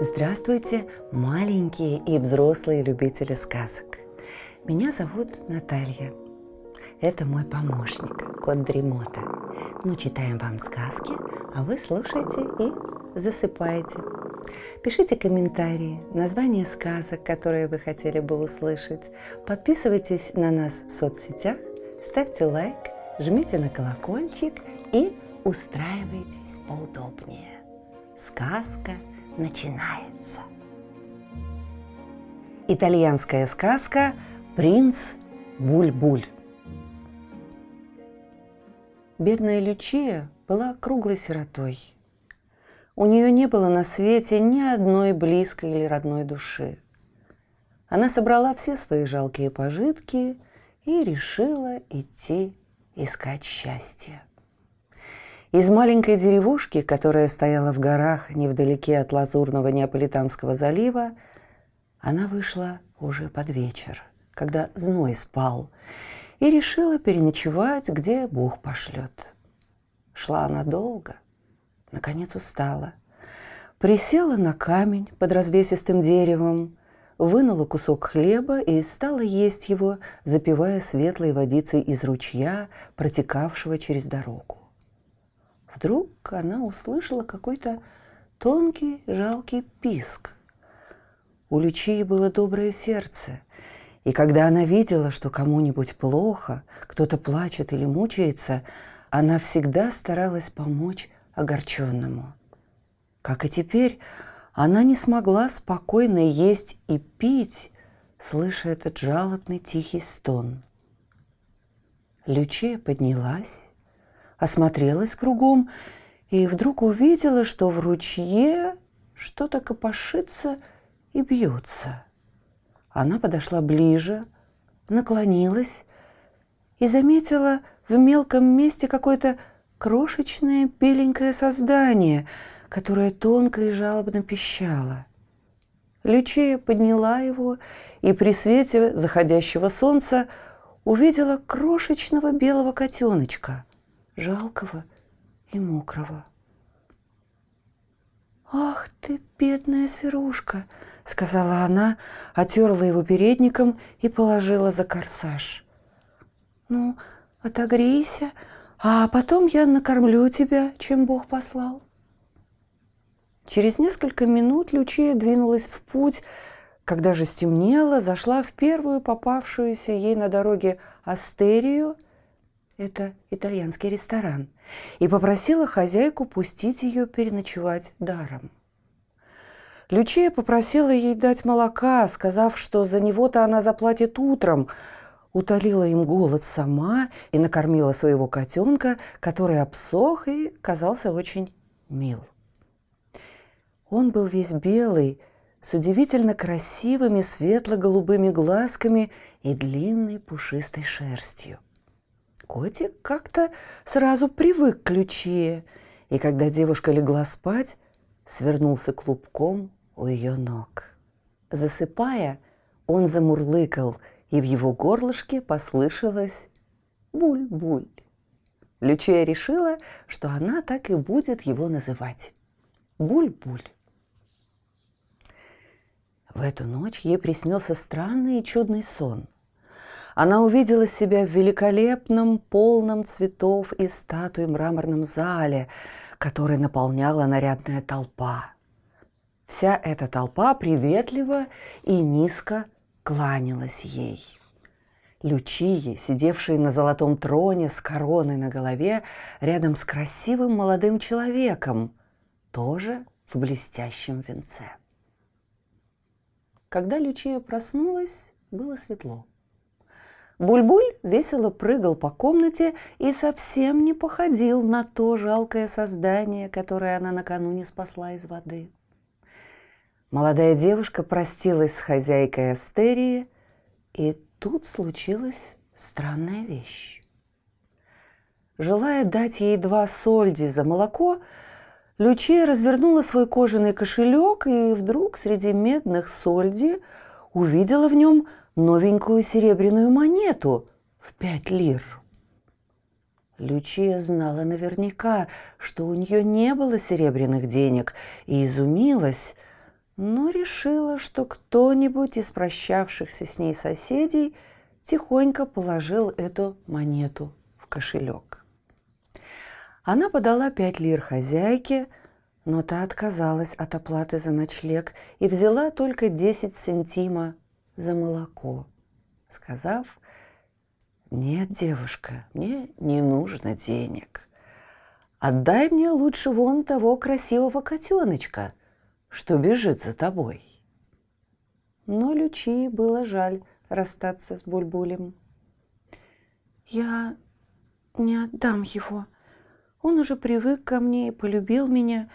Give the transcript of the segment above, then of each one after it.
Здравствуйте, маленькие и взрослые любители сказок. Меня зовут Наталья. Это мой помощник, кот Дремота. Мы читаем вам сказки, а вы слушаете и засыпаете. Пишите комментарии, названия сказок, которые вы хотели бы услышать. Подписывайтесь на нас в соцсетях, ставьте лайк, жмите на колокольчик и устраивайтесь поудобнее. Сказка – начинается. Итальянская сказка «Принц Буль-Буль». Бедная Лючия была круглой сиротой. У нее не было на свете ни одной близкой или родной души. Она собрала все свои жалкие пожитки и решила идти искать счастье. Из маленькой деревушки, которая стояла в горах невдалеке от лазурного Неаполитанского залива, она вышла уже под вечер, когда зной спал, и решила переночевать, где Бог пошлет. Шла она долго, наконец устала. Присела на камень под развесистым деревом, вынула кусок хлеба и стала есть его, запивая светлой водицей из ручья, протекавшего через дорогу. Вдруг она услышала какой-то тонкий, жалкий писк. У Лючии было доброе сердце, и когда она видела, что кому-нибудь плохо, кто-то плачет или мучается, она всегда старалась помочь огорченному. Как и теперь, она не смогла спокойно есть и пить, слыша этот жалобный тихий стон. Лючия поднялась, осмотрелась кругом и вдруг увидела, что в ручье что-то копошится и бьется. Она подошла ближе, наклонилась и заметила в мелком месте какое-то крошечное беленькое создание, которое тонко и жалобно пищало. Лючея подняла его и при свете заходящего солнца увидела крошечного белого котеночка – жалкого и мокрого. «Ах ты, бедная зверушка!» — сказала она, отерла его передником и положила за корсаж. «Ну, отогрейся, а потом я накормлю тебя, чем Бог послал». Через несколько минут Лючия двинулась в путь, когда же стемнело, зашла в первую попавшуюся ей на дороге астерию – это итальянский ресторан, и попросила хозяйку пустить ее переночевать даром. Лючия попросила ей дать молока, сказав, что за него-то она заплатит утром, утолила им голод сама и накормила своего котенка, который обсох и казался очень мил. Он был весь белый, с удивительно красивыми светло-голубыми глазками и длинной пушистой шерстью. Котик как-то сразу привык к Лючие, и когда девушка легла спать, свернулся клубком у ее ног. Засыпая, он замурлыкал, и в его горлышке послышалось «буль-буль». Лючия решила, что она так и будет его называть. Буль-буль. В эту ночь ей приснился странный и чудный сон – она увидела себя в великолепном, полном цветов и статуи мраморном зале, который наполняла нарядная толпа. Вся эта толпа приветливо и низко кланялась ей. Лючии, сидевшие на золотом троне с короной на голове, рядом с красивым молодым человеком, тоже в блестящем венце. Когда Лючия проснулась, было светло. Бульбуль весело прыгал по комнате и совсем не походил на то жалкое создание, которое она накануне спасла из воды. Молодая девушка простилась с хозяйкой Астерии, и тут случилась странная вещь. Желая дать ей два сольди за молоко, Лючия развернула свой кожаный кошелек и вдруг среди медных сольди увидела в нем новенькую серебряную монету в пять лир. Лючия знала наверняка, что у нее не было серебряных денег, и изумилась, но решила, что кто-нибудь из прощавшихся с ней соседей тихонько положил эту монету в кошелек. Она подала пять лир хозяйке, но та отказалась от оплаты за ночлег и взяла только 10 сантима за молоко, сказав, «Нет, девушка, мне не нужно денег. Отдай мне лучше вон того красивого котеночка, что бежит за тобой». Но Лючии было жаль расстаться с Бульбулем. «Я не отдам его. Он уже привык ко мне и полюбил меня.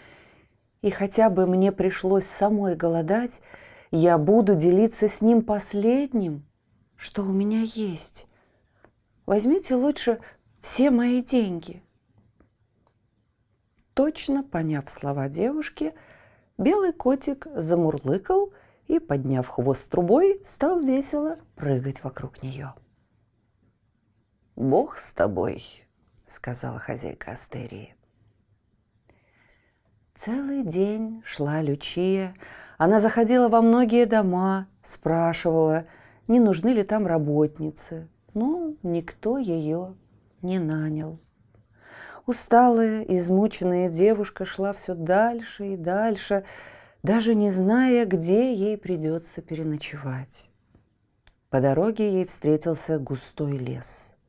И хотя бы мне пришлось самой голодать, я буду делиться с ним последним, что у меня есть. Возьмите лучше все мои деньги. Точно поняв слова девушки, белый котик замурлыкал и, подняв хвост трубой, стал весело прыгать вокруг нее. «Бог с тобой», — сказала хозяйка Астерии. Целый день шла Лючия. Она заходила во многие дома, спрашивала, не нужны ли там работницы. Но никто ее не нанял. Усталая, измученная девушка шла все дальше и дальше, даже не зная, где ей придется переночевать. По дороге ей встретился густой лес –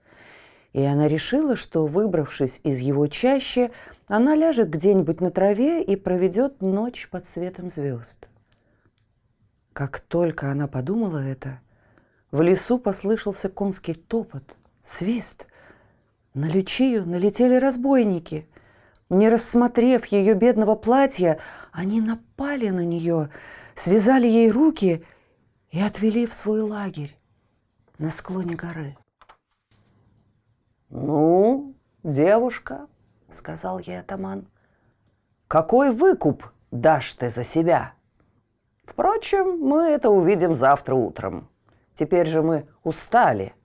и она решила, что, выбравшись из его чащи, она ляжет где-нибудь на траве и проведет ночь под светом звезд. Как только она подумала это, в лесу послышался конский топот, свист. На Лючию налетели разбойники. Не рассмотрев ее бедного платья, они напали на нее, связали ей руки и отвели в свой лагерь на склоне горы. «Ну, девушка», — сказал ей атаман, — «какой выкуп дашь ты за себя?» Впрочем, мы это увидим завтра утром. Теперь же мы устали.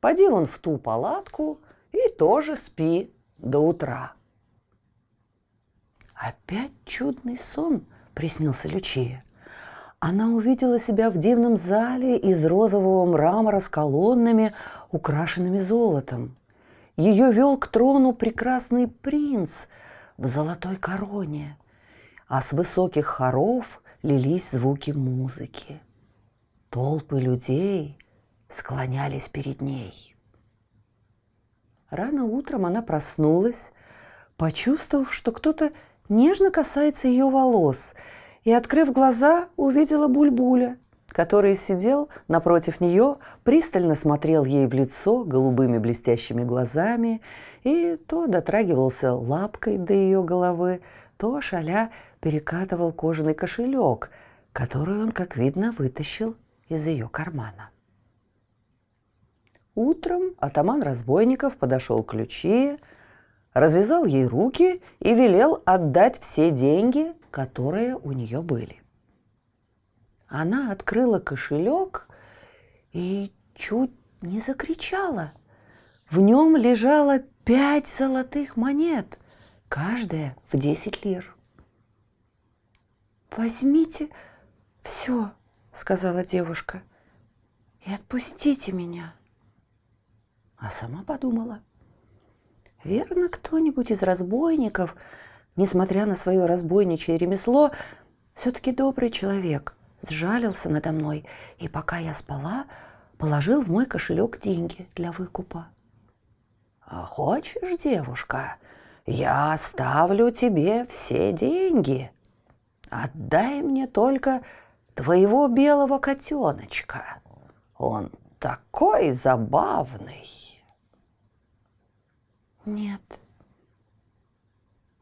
Поди вон в ту палатку и тоже спи до утра. Опять чудный сон приснился Лючия. Она увидела себя в дивном зале из розового мрамора с колоннами, украшенными золотом. Ее вел к трону прекрасный принц в золотой короне, а с высоких хоров лились звуки музыки. Толпы людей склонялись перед ней. Рано утром она проснулась, почувствовав, что кто-то нежно касается ее волос, и, открыв глаза, увидела Бульбуля – который сидел напротив нее, пристально смотрел ей в лицо голубыми блестящими глазами и то дотрагивался лапкой до ее головы, то шаля перекатывал кожаный кошелек, который он, как видно, вытащил из ее кармана. Утром атаман разбойников подошел к ключи, развязал ей руки и велел отдать все деньги, которые у нее были. Она открыла кошелек и чуть не закричала. В нем лежало пять золотых монет, каждая в десять лир. «Возьмите все», — сказала девушка, — «и отпустите меня». А сама подумала, верно, кто-нибудь из разбойников, несмотря на свое разбойничье ремесло, все-таки добрый человек — сжалился надо мной и, пока я спала, положил в мой кошелек деньги для выкупа. «А хочешь, девушка, я оставлю тебе все деньги. Отдай мне только твоего белого котеночка. Он такой забавный!» «Нет,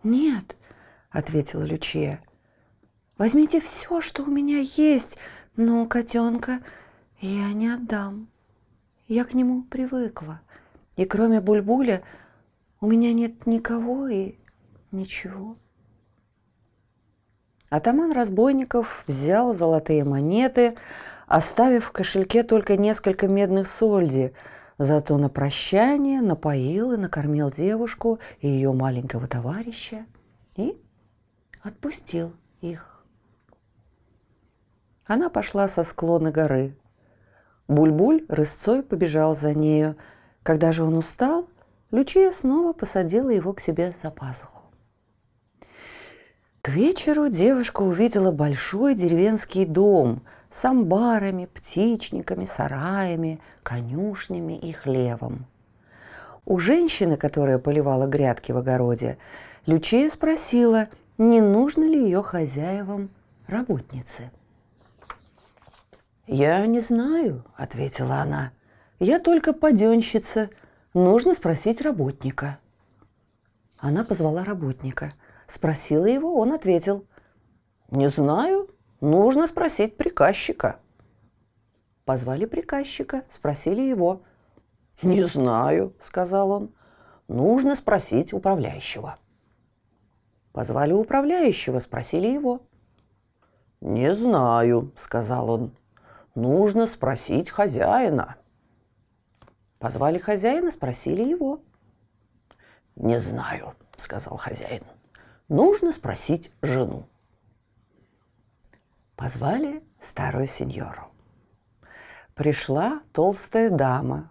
нет», — ответила Лючия. Возьмите все, что у меня есть, но котенка я не отдам. Я к нему привыкла. И кроме Бульбуля у меня нет никого и ничего. Атаман разбойников взял золотые монеты, оставив в кошельке только несколько медных сольди, Зато на прощание напоил и накормил девушку и ее маленького товарища и отпустил их. Она пошла со склона горы. Буль-буль рысцой побежал за нею. Когда же он устал, Лючия снова посадила его к себе за пазуху. К вечеру девушка увидела большой деревенский дом с амбарами, птичниками, сараями, конюшнями и хлевом. У женщины, которая поливала грядки в огороде, Лючия спросила, не нужно ли ее хозяевам работницы. «Я не знаю», — ответила она. «Я только паденщица. Нужно спросить работника». Она позвала работника. Спросила его, он ответил. «Не знаю. Нужно спросить приказчика». Позвали приказчика, спросили его. «Не знаю», — сказал он. «Нужно спросить управляющего». Позвали управляющего, спросили его. «Не знаю», — сказал он. Нужно спросить хозяина. Позвали хозяина, спросили его. Не знаю, сказал хозяин. Нужно спросить жену. Позвали старую сеньору. Пришла толстая дама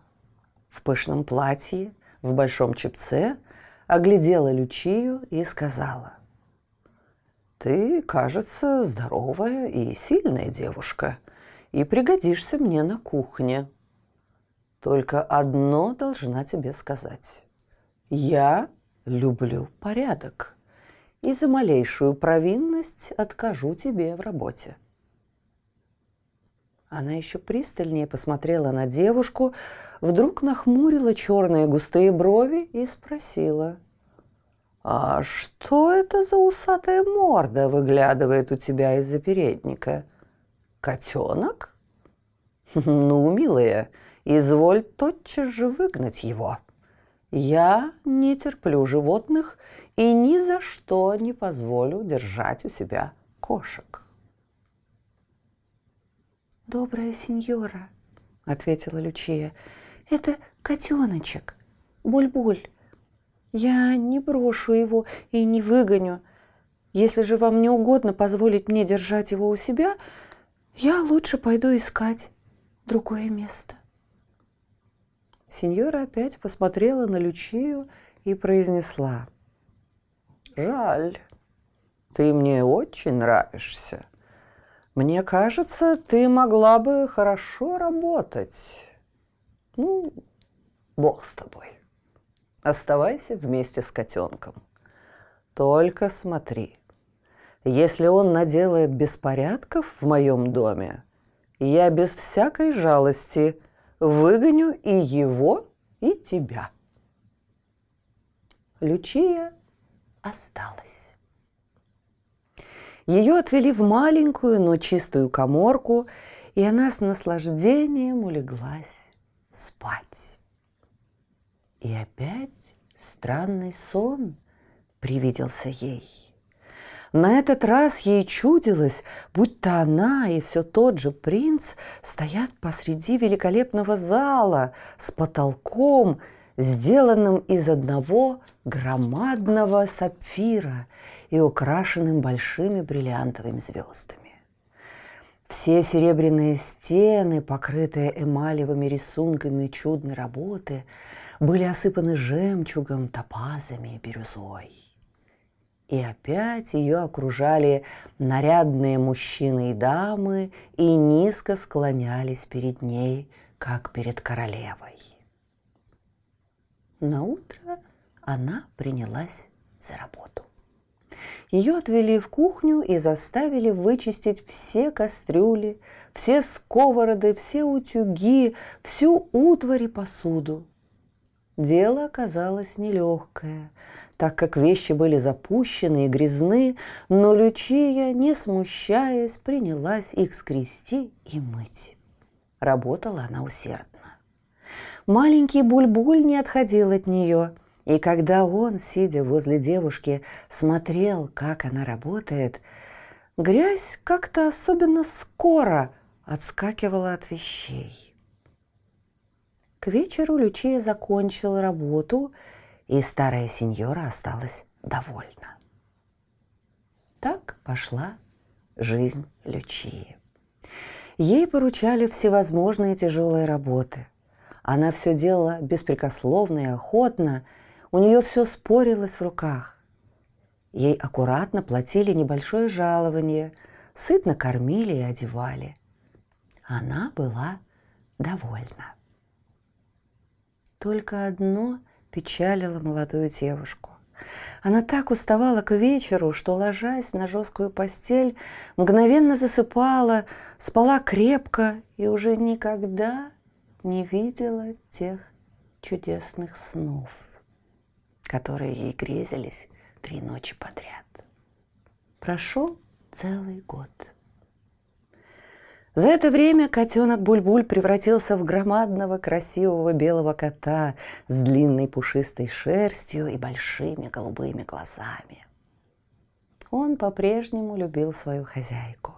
в пышном платье, в большом чепце, оглядела Лючию и сказала. «Ты, кажется, здоровая и сильная девушка и пригодишься мне на кухне. Только одно должна тебе сказать. Я люблю порядок, и за малейшую провинность откажу тебе в работе. Она еще пристальнее посмотрела на девушку, вдруг нахмурила черные густые брови и спросила. «А что это за усатая морда выглядывает у тебя из-за передника?» – Котенок? Ну, милая, изволь тотчас же выгнать его. Я не терплю животных и ни за что не позволю держать у себя кошек. «Добрая сеньора», — ответила Лючия, — «это котеночек, Буль-Буль. Я не брошу его и не выгоню. Если же вам не угодно позволить мне держать его у себя, я лучше пойду искать другое место. Сеньора опять посмотрела на Лючию и произнесла. «Жаль, ты мне очень нравишься. Мне кажется, ты могла бы хорошо работать. Ну, бог с тобой. Оставайся вместе с котенком. Только смотри, если он наделает беспорядков в моем доме, я без всякой жалости выгоню и его, и тебя. Лючия осталась. Ее отвели в маленькую, но чистую коморку, и она с наслаждением улеглась спать. И опять странный сон привиделся ей. На этот раз ей чудилось, будто она и все тот же принц стоят посреди великолепного зала с потолком, сделанным из одного громадного сапфира и украшенным большими бриллиантовыми звездами. Все серебряные стены, покрытые эмалевыми рисунками чудной работы, были осыпаны жемчугом, топазами и бирюзой. И опять ее окружали нарядные мужчины и дамы и низко склонялись перед ней, как перед королевой. На утро она принялась за работу. Ее отвели в кухню и заставили вычистить все кастрюли, все сковороды, все утюги, всю утварь и посуду. Дело оказалось нелегкое, так как вещи были запущены и грязны, но Лючия, не смущаясь, принялась их скрести и мыть. Работала она усердно. Маленький Буль-Буль не отходил от нее, и когда он, сидя возле девушки, смотрел, как она работает, грязь как-то особенно скоро отскакивала от вещей. К вечеру Лючия закончила работу, и старая сеньора осталась довольна. Так пошла жизнь Лючии. Ей поручали всевозможные тяжелые работы. Она все делала беспрекословно и охотно, у нее все спорилось в руках. Ей аккуратно платили небольшое жалование, сытно кормили и одевали. Она была довольна. Только одно печалило молодую девушку. Она так уставала к вечеру, что, ложась на жесткую постель, мгновенно засыпала, спала крепко и уже никогда не видела тех чудесных снов, которые ей грезились три ночи подряд. Прошел целый год. За это время котенок Бульбуль превратился в громадного красивого белого кота с длинной пушистой шерстью и большими голубыми глазами. Он по-прежнему любил свою хозяйку.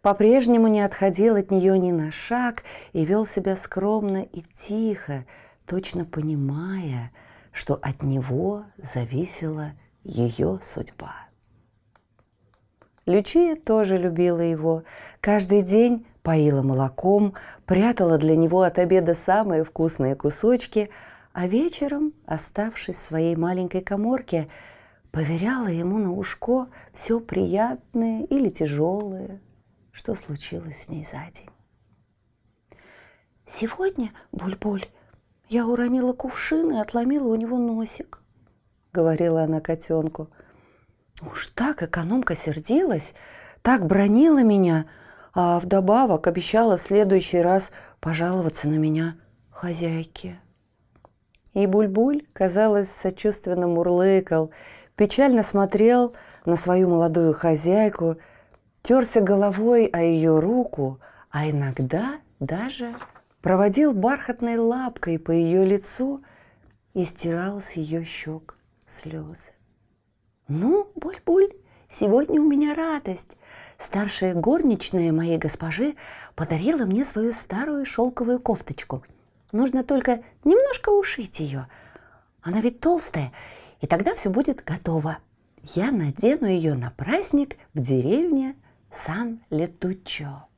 По-прежнему не отходил от нее ни на шаг и вел себя скромно и тихо, точно понимая, что от него зависела ее судьба. Лючия тоже любила его. Каждый день поила молоком, прятала для него от обеда самые вкусные кусочки, а вечером, оставшись в своей маленькой коморке, поверяла ему на ушко все приятное или тяжелое, что случилось с ней за день. «Сегодня, Буль-Буль, я уронила кувшин и отломила у него носик», — говорила она котенку — Уж так экономка сердилась, так бронила меня, а вдобавок обещала в следующий раз пожаловаться на меня хозяйке. И Бульбуль, казалось, сочувственно мурлыкал, печально смотрел на свою молодую хозяйку, терся головой о ее руку, а иногда даже проводил бархатной лапкой по ее лицу и стирал с ее щек слезы. «Ну, Буль-Буль, сегодня у меня радость. Старшая горничная моей госпожи подарила мне свою старую шелковую кофточку. Нужно только немножко ушить ее. Она ведь толстая, и тогда все будет готово. Я надену ее на праздник в деревне Сан-Летучо».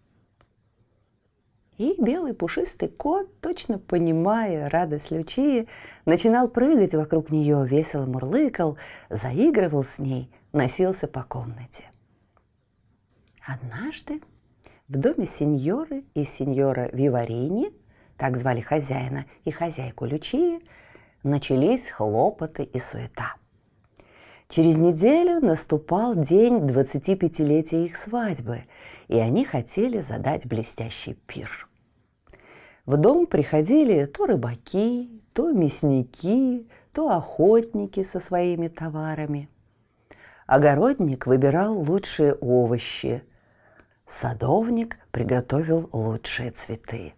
И белый пушистый кот, точно понимая радость Лючии, начинал прыгать вокруг нее, весело мурлыкал, заигрывал с ней, носился по комнате. Однажды в доме сеньоры и сеньора Виварини, так звали хозяина и хозяйку Лючии, начались хлопоты и суета. Через неделю наступал день 25-летия их свадьбы, и они хотели задать блестящий пир. В дом приходили то рыбаки, то мясники, то охотники со своими товарами. Огородник выбирал лучшие овощи. Садовник приготовил лучшие цветы.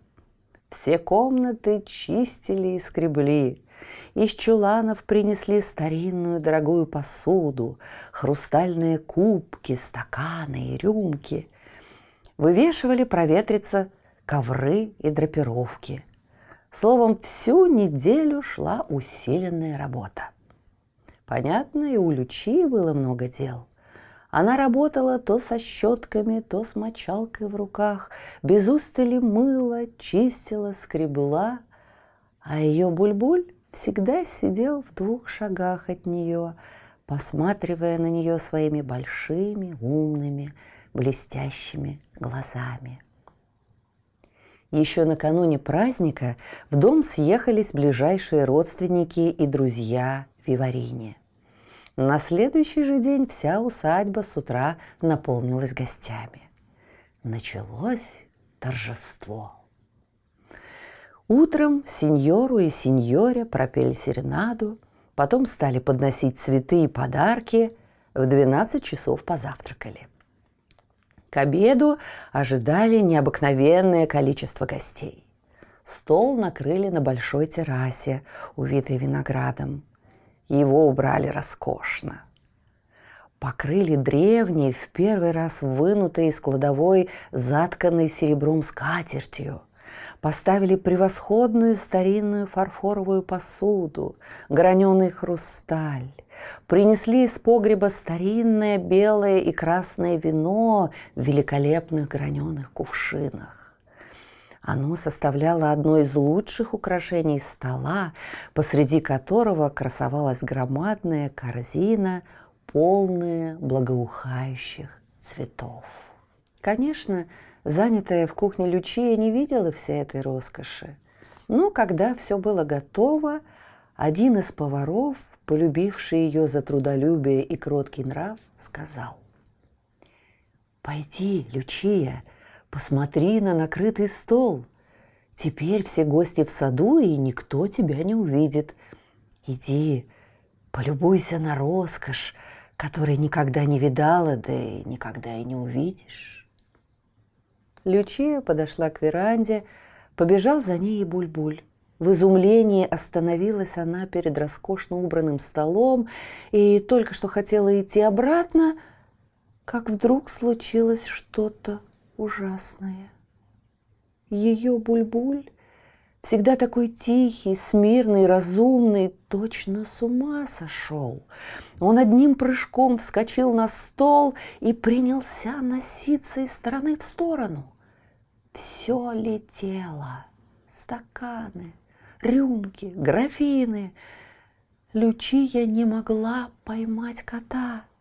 Все комнаты чистили и скребли. Из чуланов принесли старинную дорогую посуду, хрустальные кубки, стаканы и рюмки. Вывешивали проветриться ковры и драпировки. Словом, всю неделю шла усиленная работа. Понятно, и у Лючи было много дел. Она работала то со щетками, то с мочалкой в руках, без устали мыла, чистила, скребла, а ее Бульбуль всегда сидел в двух шагах от нее, посматривая на нее своими большими, умными, блестящими глазами. Еще накануне праздника в дом съехались ближайшие родственники и друзья Виварине. На следующий же день вся усадьба с утра наполнилась гостями. Началось торжество. Утром сеньору и сеньоре пропели серенаду, потом стали подносить цветы и подарки, в 12 часов позавтракали – к обеду ожидали необыкновенное количество гостей. Стол накрыли на большой террасе, увитой виноградом. Его убрали роскошно. Покрыли древней, в первый раз вынутой из кладовой, затканной серебром скатертью. Поставили превосходную старинную фарфоровую посуду, граненый хрусталь. Принесли из погреба старинное белое и красное вино в великолепных граненых кувшинах. Оно составляло одно из лучших украшений стола, посреди которого красовалась громадная корзина, полная благоухающих цветов. Конечно, занятая в кухне Лючия не видела всей этой роскоши. Но когда все было готово, один из поваров, полюбивший ее за трудолюбие и кроткий нрав, сказал, «Пойди, Лючия, посмотри на накрытый стол. Теперь все гости в саду, и никто тебя не увидит. Иди, полюбуйся на роскошь, которой никогда не видала, да и никогда и не увидишь. Лючия подошла к веранде, побежал за ней и Буль-Буль. В изумлении остановилась она перед роскошно убранным столом и только что хотела идти обратно, как вдруг случилось что-то ужасное. Ее Буль-Буль всегда такой тихий, смирный, разумный, точно с ума сошел. Он одним прыжком вскочил на стол и принялся носиться из стороны в сторону. Все летело. Стаканы, рюмки, графины. Лючия не могла поймать кота –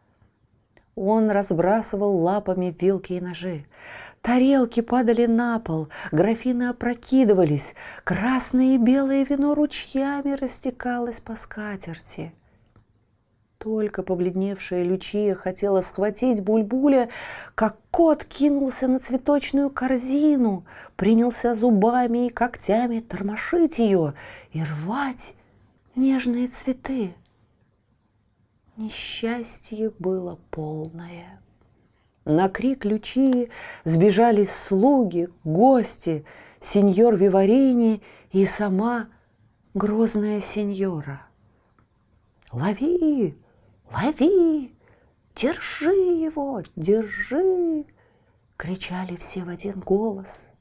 он разбрасывал лапами вилки и ножи. Тарелки падали на пол, графины опрокидывались, красное и белое вино ручьями растекалось по скатерти. Только побледневшая Лючия хотела схватить Бульбуля, как кот кинулся на цветочную корзину, принялся зубами и когтями тормошить ее и рвать нежные цветы. Несчастье было полное. На крик Лючии сбежались слуги, гости, сеньор Виварини и сама грозная сеньора. «Лови! Лови! Держи его! Держи!» — кричали все в один голос.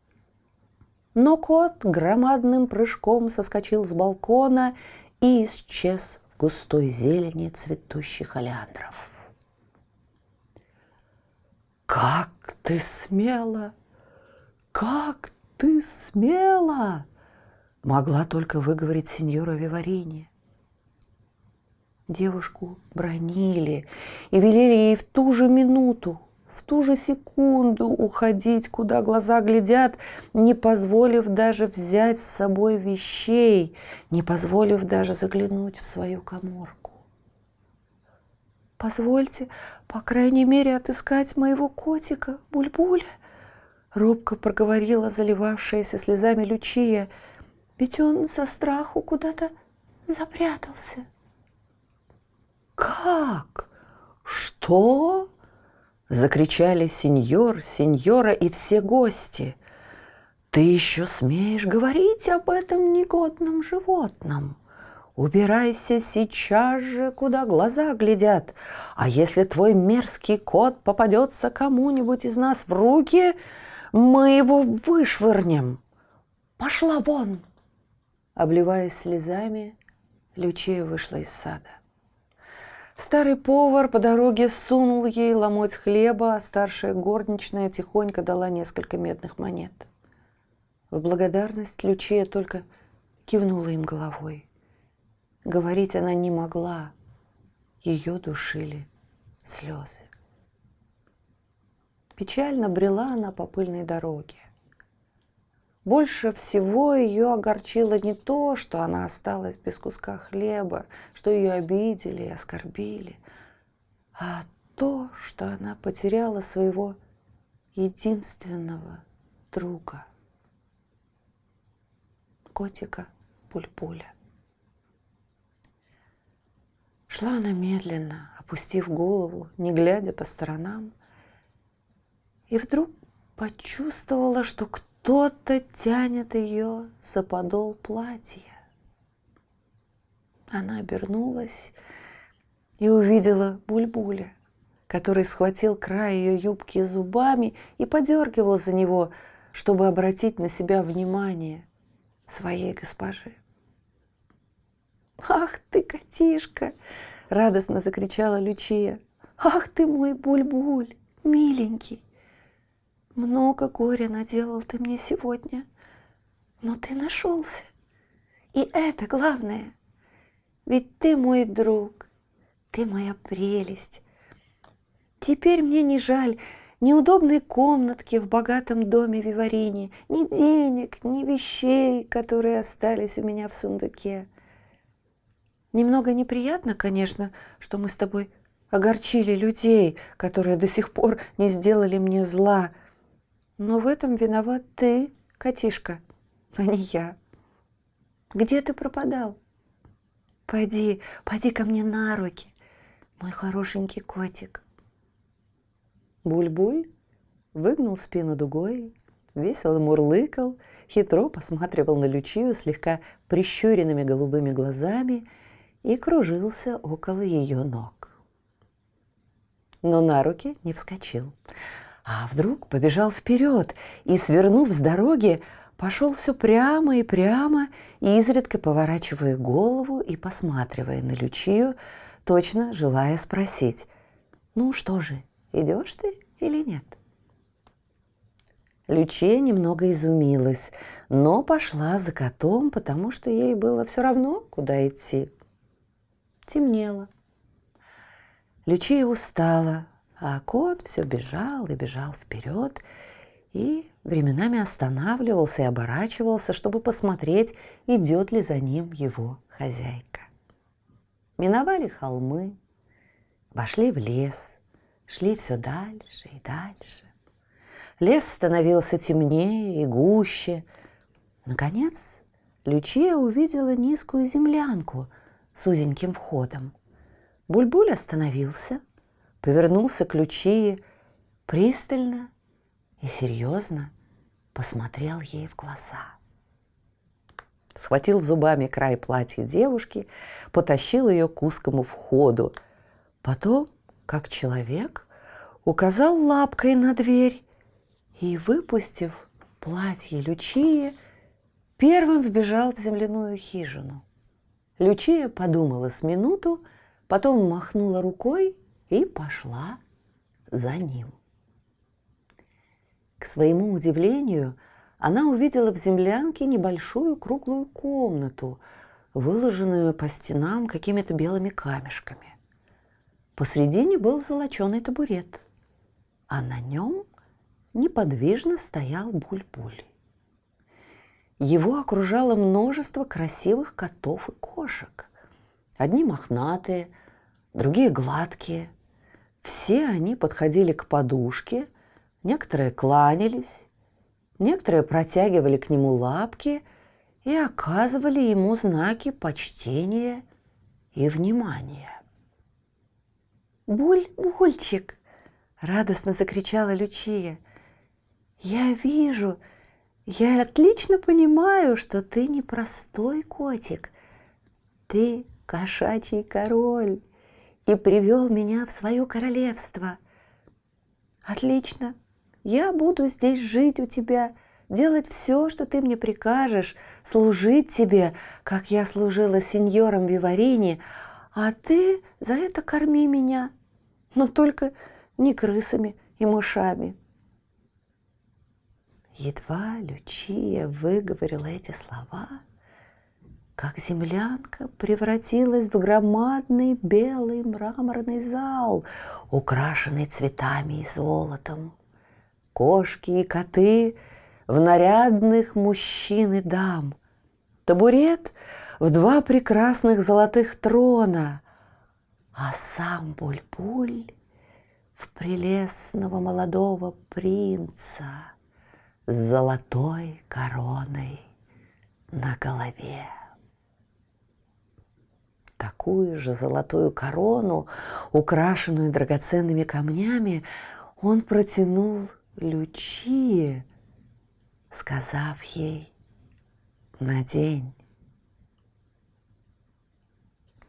Но кот громадным прыжком соскочил с балкона и исчез густой зелени цветущих олеандров. «Как ты смела! Как ты смела!» могла только выговорить сеньора Виварини. Девушку бронили и велели ей в ту же минуту в ту же секунду уходить, куда глаза глядят, не позволив даже взять с собой вещей, не позволив даже заглянуть в свою коморку. «Позвольте, по крайней мере, отыскать моего котика, Бульбуля», робко проговорила заливавшаяся слезами Лючия, ведь он со страху куда-то запрятался. «Как? Что?» Закричали сеньор, сеньора и все гости. Ты еще смеешь говорить об этом негодном животном? Убирайся сейчас же, куда глаза глядят. А если твой мерзкий кот попадется кому-нибудь из нас в руки, мы его вышвырнем. Пошла вон!» Обливаясь слезами, Лючия вышла из сада. Старый повар по дороге сунул ей ломоть хлеба, а старшая горничная тихонько дала несколько медных монет. В благодарность Лючия только кивнула им головой. Говорить она не могла. Ее душили слезы. Печально брела она по пыльной дороге. Больше всего ее огорчило не то, что она осталась без куска хлеба, что ее обидели и оскорбили, а то, что она потеряла своего единственного друга, котика Пульпуля. Шла она медленно, опустив голову, не глядя по сторонам, и вдруг почувствовала, что кто кто-то тянет ее за подол платья. Она обернулась и увидела Бульбуля, который схватил край ее юбки зубами и подергивал за него, чтобы обратить на себя внимание своей госпожи. «Ах ты, котишка!» — радостно закричала Лючия. «Ах ты мой буль-буль, миленький! Много горя наделал ты мне сегодня, но ты нашелся. И это главное. Ведь ты мой друг, ты моя прелесть. Теперь мне не жаль ни удобной комнатки в богатом доме Виварине, ни денег, ни вещей, которые остались у меня в сундуке. Немного неприятно, конечно, что мы с тобой огорчили людей, которые до сих пор не сделали мне зла. Но в этом виноват ты, котишка, а не я. Где ты пропадал? Пойди, пойди ко мне на руки, мой хорошенький котик. Буль-буль выгнул спину дугой, весело мурлыкал, хитро посматривал на Лючию слегка прищуренными голубыми глазами – и кружился около ее ног. Но на руки не вскочил, а вдруг побежал вперед и, свернув с дороги, пошел все прямо и прямо, изредка поворачивая голову и посматривая на Лючию, точно желая спросить, «Ну что же, идешь ты или нет?» Лючия немного изумилась, но пошла за котом, потому что ей было все равно, куда идти. Темнело. Лючия устала, а кот все бежал и бежал вперед, и временами останавливался и оборачивался, чтобы посмотреть, идет ли за ним его хозяйка. Миновали холмы, вошли в лес, шли все дальше и дальше. Лес становился темнее и гуще. Наконец, Лючия увидела низкую землянку – с узеньким входом. Бульбуль остановился, повернулся к Лючии, пристально и серьезно посмотрел ей в глаза. Схватил зубами край платья девушки, потащил ее к узкому входу. Потом, как человек, указал лапкой на дверь и, выпустив платье Лючии, первым вбежал в земляную хижину – Лючия подумала с минуту, потом махнула рукой и пошла за ним. К своему удивлению, она увидела в землянке небольшую круглую комнату, выложенную по стенам какими-то белыми камешками. Посредине был золоченый табурет, а на нем неподвижно стоял буль-буль. Его окружало множество красивых котов и кошек. Одни мохнатые, другие гладкие. Все они подходили к подушке, некоторые кланялись, некоторые протягивали к нему лапки и оказывали ему знаки почтения и внимания. «Буль, Бульчик!» — радостно закричала Лючия. «Я вижу, я отлично понимаю, что ты не простой котик. Ты кошачий король и привел меня в свое королевство. Отлично. Я буду здесь жить у тебя, делать все, что ты мне прикажешь, служить тебе, как я служила сеньорам Виварини, а ты за это корми меня, но только не крысами и мышами. Едва Лючия выговорила эти слова, как землянка превратилась в громадный белый мраморный зал, украшенный цветами и золотом. Кошки и коты в нарядных мужчин и дам. Табурет в два прекрасных золотых трона, а сам Буль-Буль в прелестного молодого принца — с золотой короной на голове. Такую же золотую корону, украшенную драгоценными камнями, он протянул Лючие, сказав ей «Надень».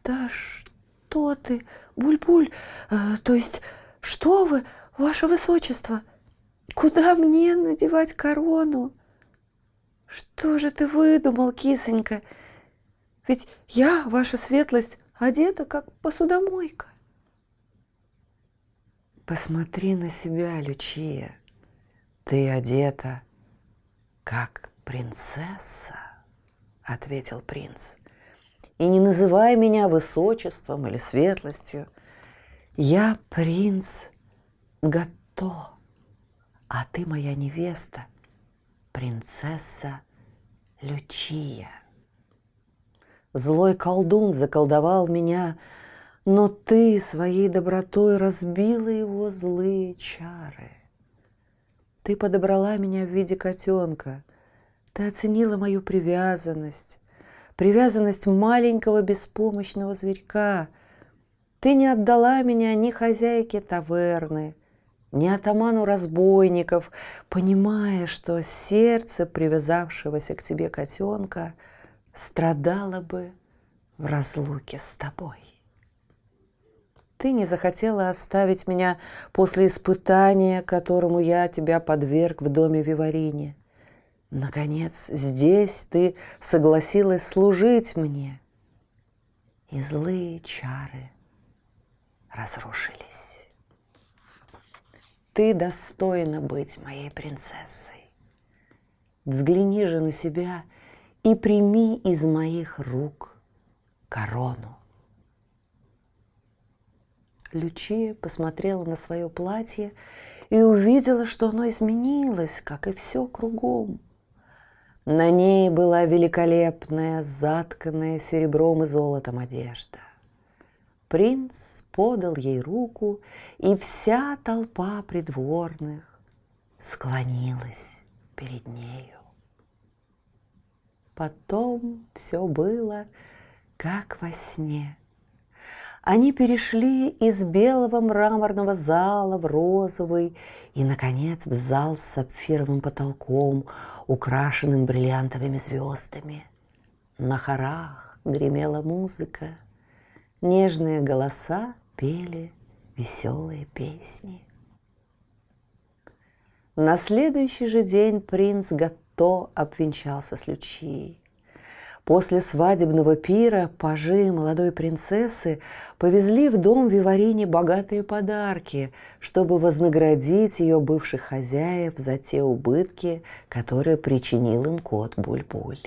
«Да что ты, Буль-Буль, э, то есть что вы, ваше высочество?» Куда мне надевать корону? Что же ты выдумал, кисонька? Ведь я, ваша светлость, одета, как посудомойка. Посмотри на себя, Лючия. Ты одета, как принцесса, ответил принц. И не называй меня высочеством или светлостью. Я принц Гато, а ты моя невеста, принцесса Лючия. Злой колдун заколдовал меня, но ты своей добротой разбила его злые чары. Ты подобрала меня в виде котенка. Ты оценила мою привязанность, привязанность маленького беспомощного зверька. Ты не отдала меня ни хозяйке таверны, ни атаману разбойников, понимая, что сердце привязавшегося к тебе котенка – страдала бы в разлуке с тобой. Ты не захотела оставить меня после испытания, которому я тебя подверг в доме Виварине. Наконец, здесь ты согласилась служить мне, и злые чары разрушились. Ты достойна быть моей принцессой. Взгляни же на себя – и прими из моих рук корону. Лючия посмотрела на свое платье и увидела, что оно изменилось, как и все кругом. На ней была великолепная, затканная серебром и золотом одежда. Принц подал ей руку, и вся толпа придворных склонилась перед нею. Потом все было как во сне. Они перешли из белого мраморного зала в розовый и, наконец, в зал с сапфировым потолком, украшенным бриллиантовыми звездами. На хорах гремела музыка, нежные голоса пели веселые песни. На следующий же день принц готов кто обвенчался с Лючией. После свадебного пира пажи молодой принцессы повезли в дом Виварине богатые подарки, чтобы вознаградить ее бывших хозяев за те убытки, которые причинил им кот Буль-Буль.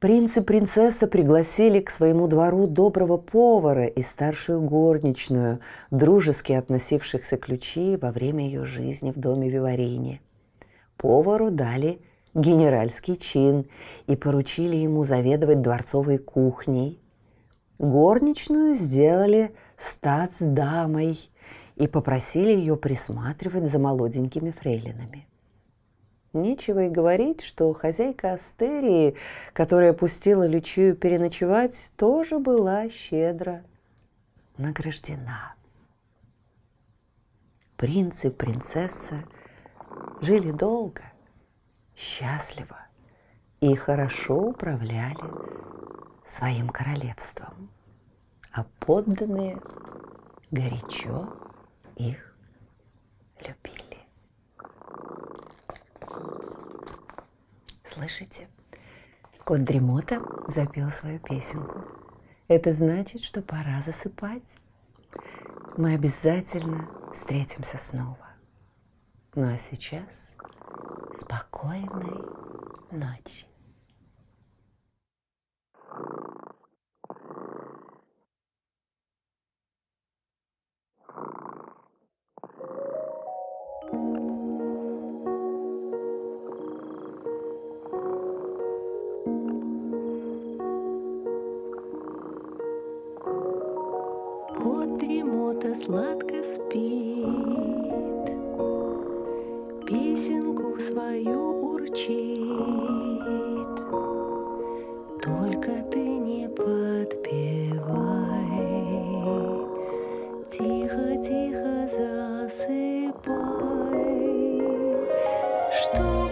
Принц и принцесса пригласили к своему двору доброго повара и старшую горничную, дружески относившихся к Лючии во время ее жизни в доме Виварине – Повару дали генеральский чин и поручили ему заведовать дворцовой кухней. Горничную сделали статсдамой и попросили ее присматривать за молоденькими фрейлинами. Нечего и говорить, что хозяйка Астерии, которая пустила Лючию переночевать, тоже была щедро награждена. Принц и принцесса – жили долго, счастливо и хорошо управляли своим королевством, а подданные горячо их любили. Слышите? Кот Дремота запел свою песенку. Это значит, что пора засыпать. Мы обязательно встретимся снова. Ну а сейчас спокойной ночи. Чтобы